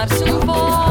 irei? Amar-se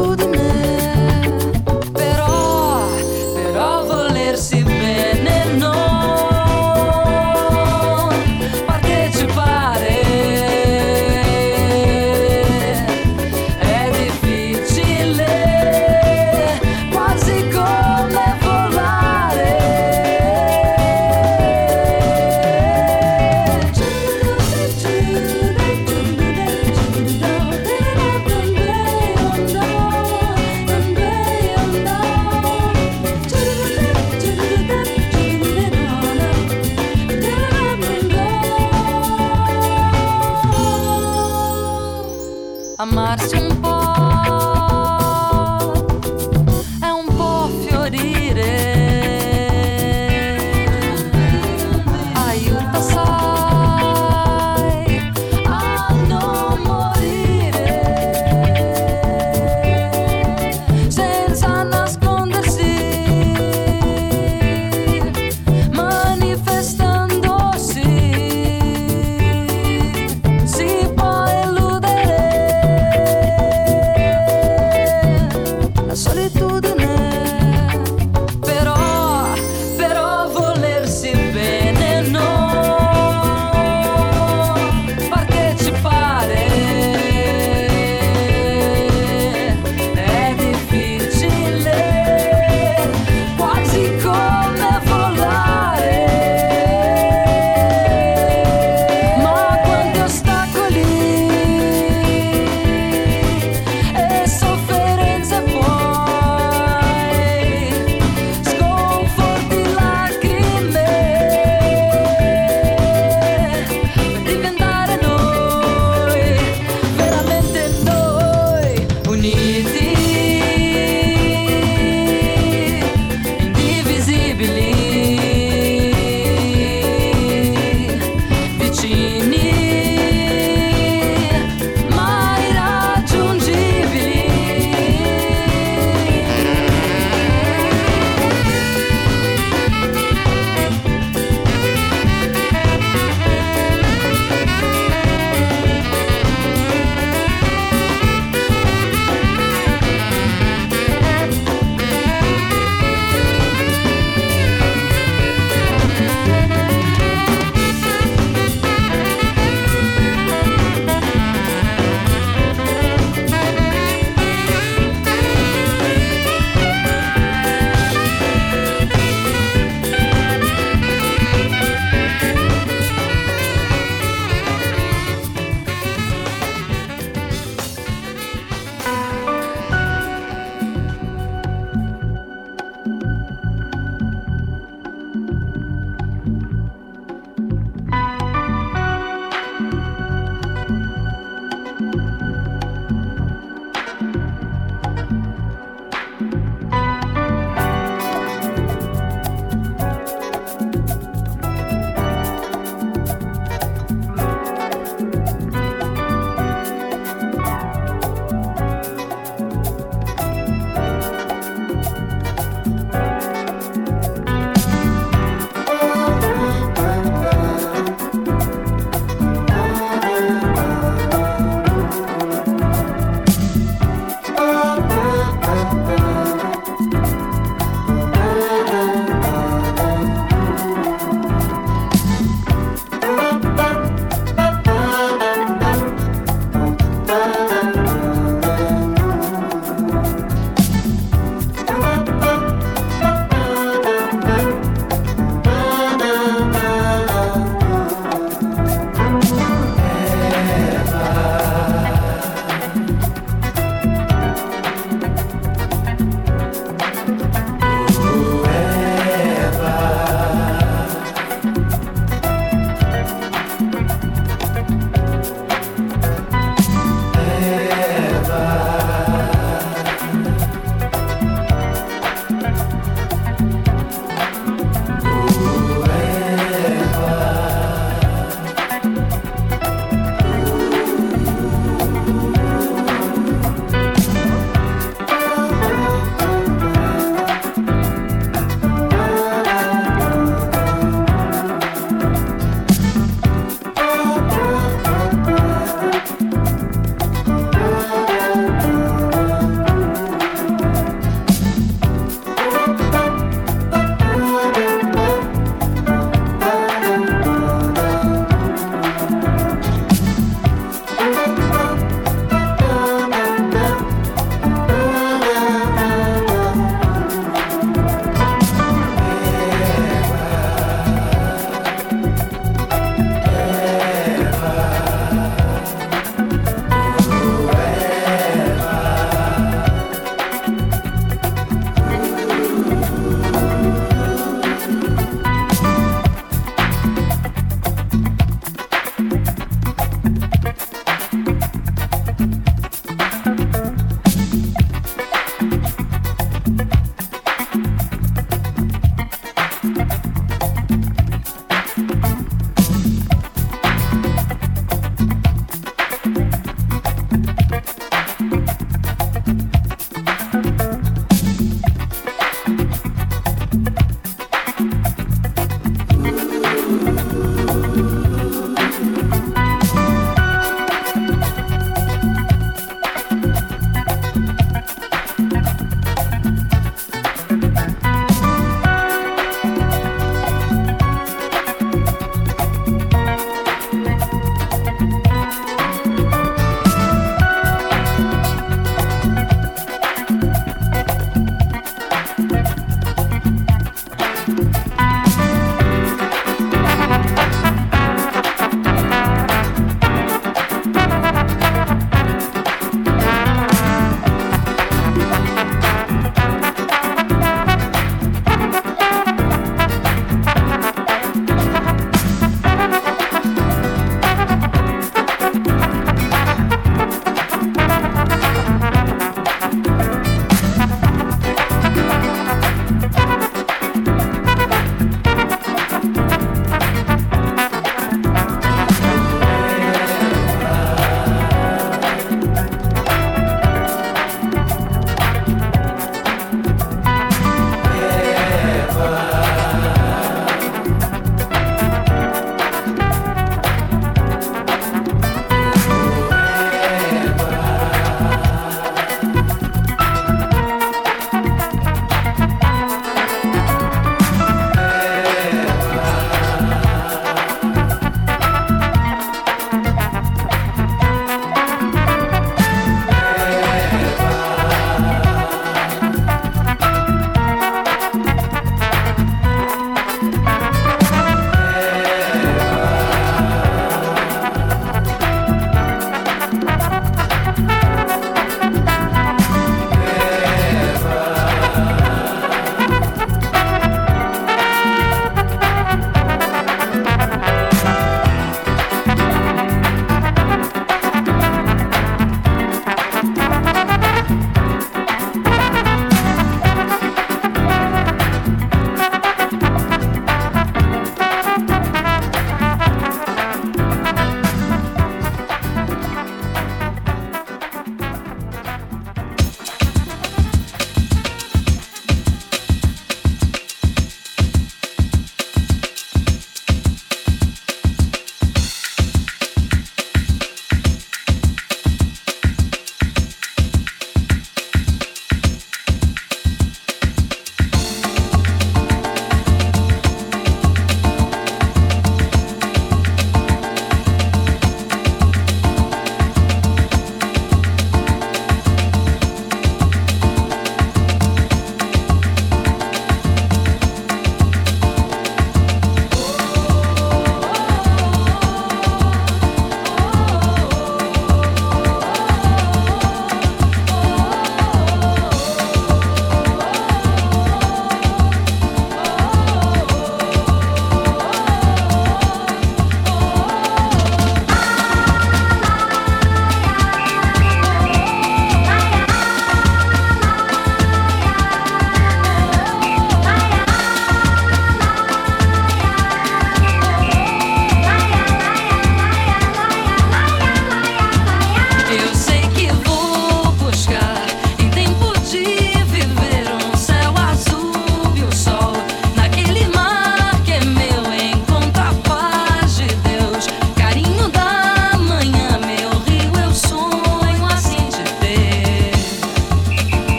through the night.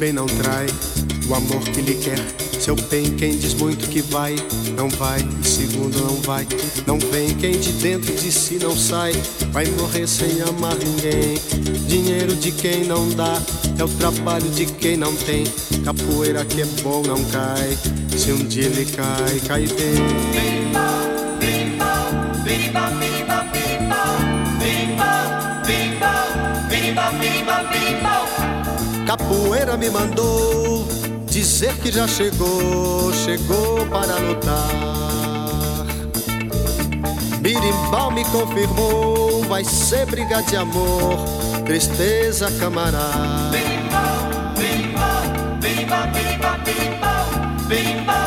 Bem não trai o amor que lhe quer. Seu bem, quem diz muito que vai, não vai, e segundo não vai, não vem. Quem de dentro de si não sai, vai morrer sem amar ninguém. Dinheiro de quem não dá, é o trabalho de quem não tem. Capoeira que é bom não cai, se um dia ele cai, cai bem. Capoeira me mandou dizer que já chegou, chegou para lutar. Birimbau me confirmou, vai ser briga de amor, tristeza camarada. Birimbau, birimbau, birimbau, birimbau, birimbau, birimbau,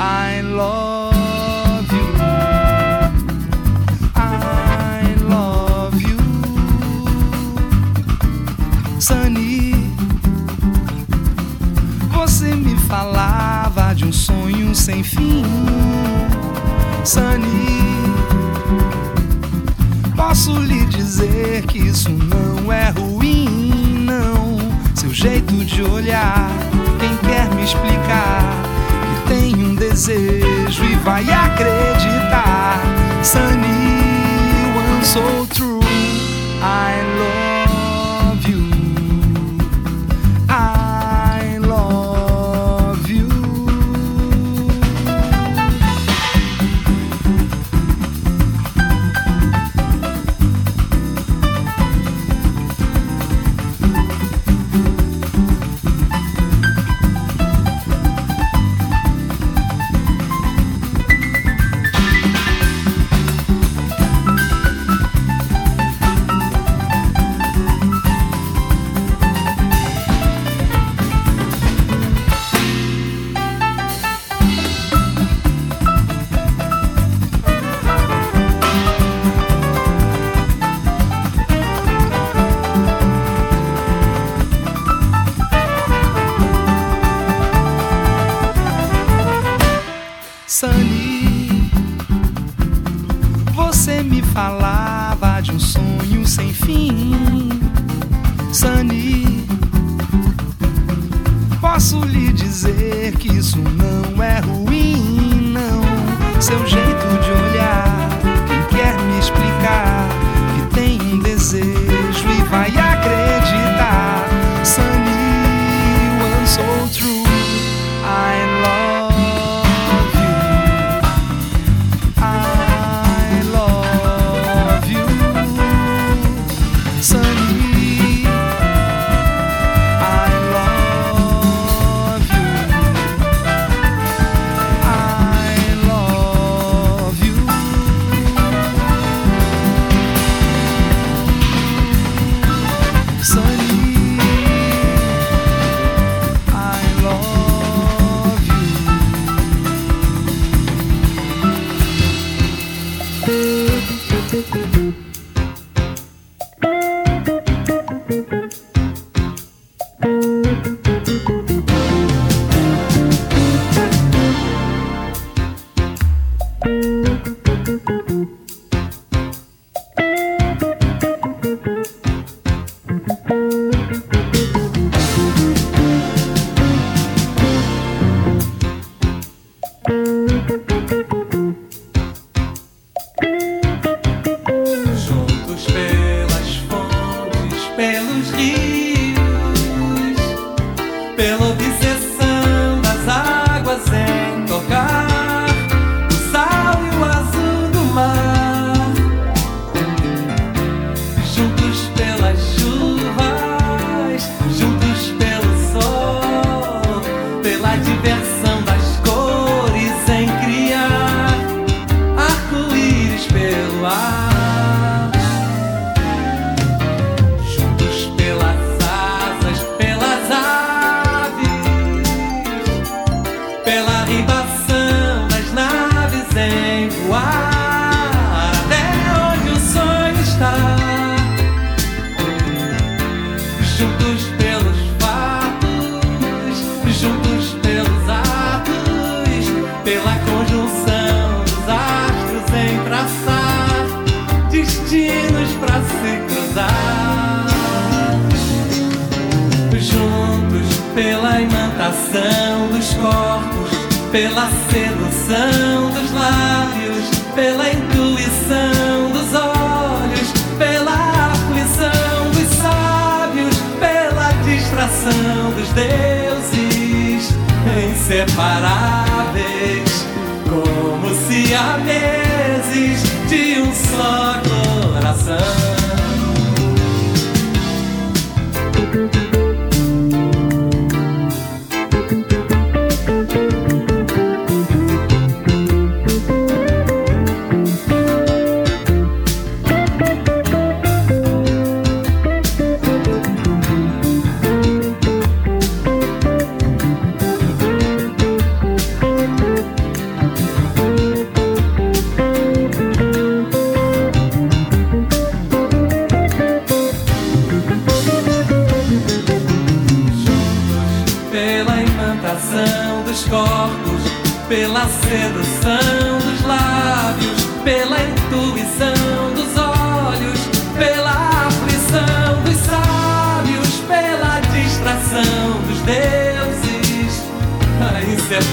I love you. I love you. Sunny, você me falava de um sonho sem fim. Sunny, posso lhe dizer que isso não é ruim, não. Seu jeito de olhar, quem quer me explicar? desejo e vai acreditar. Sunny eu Soul jeito de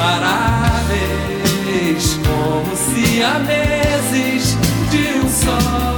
incomparáveis, como se há meses de um sol.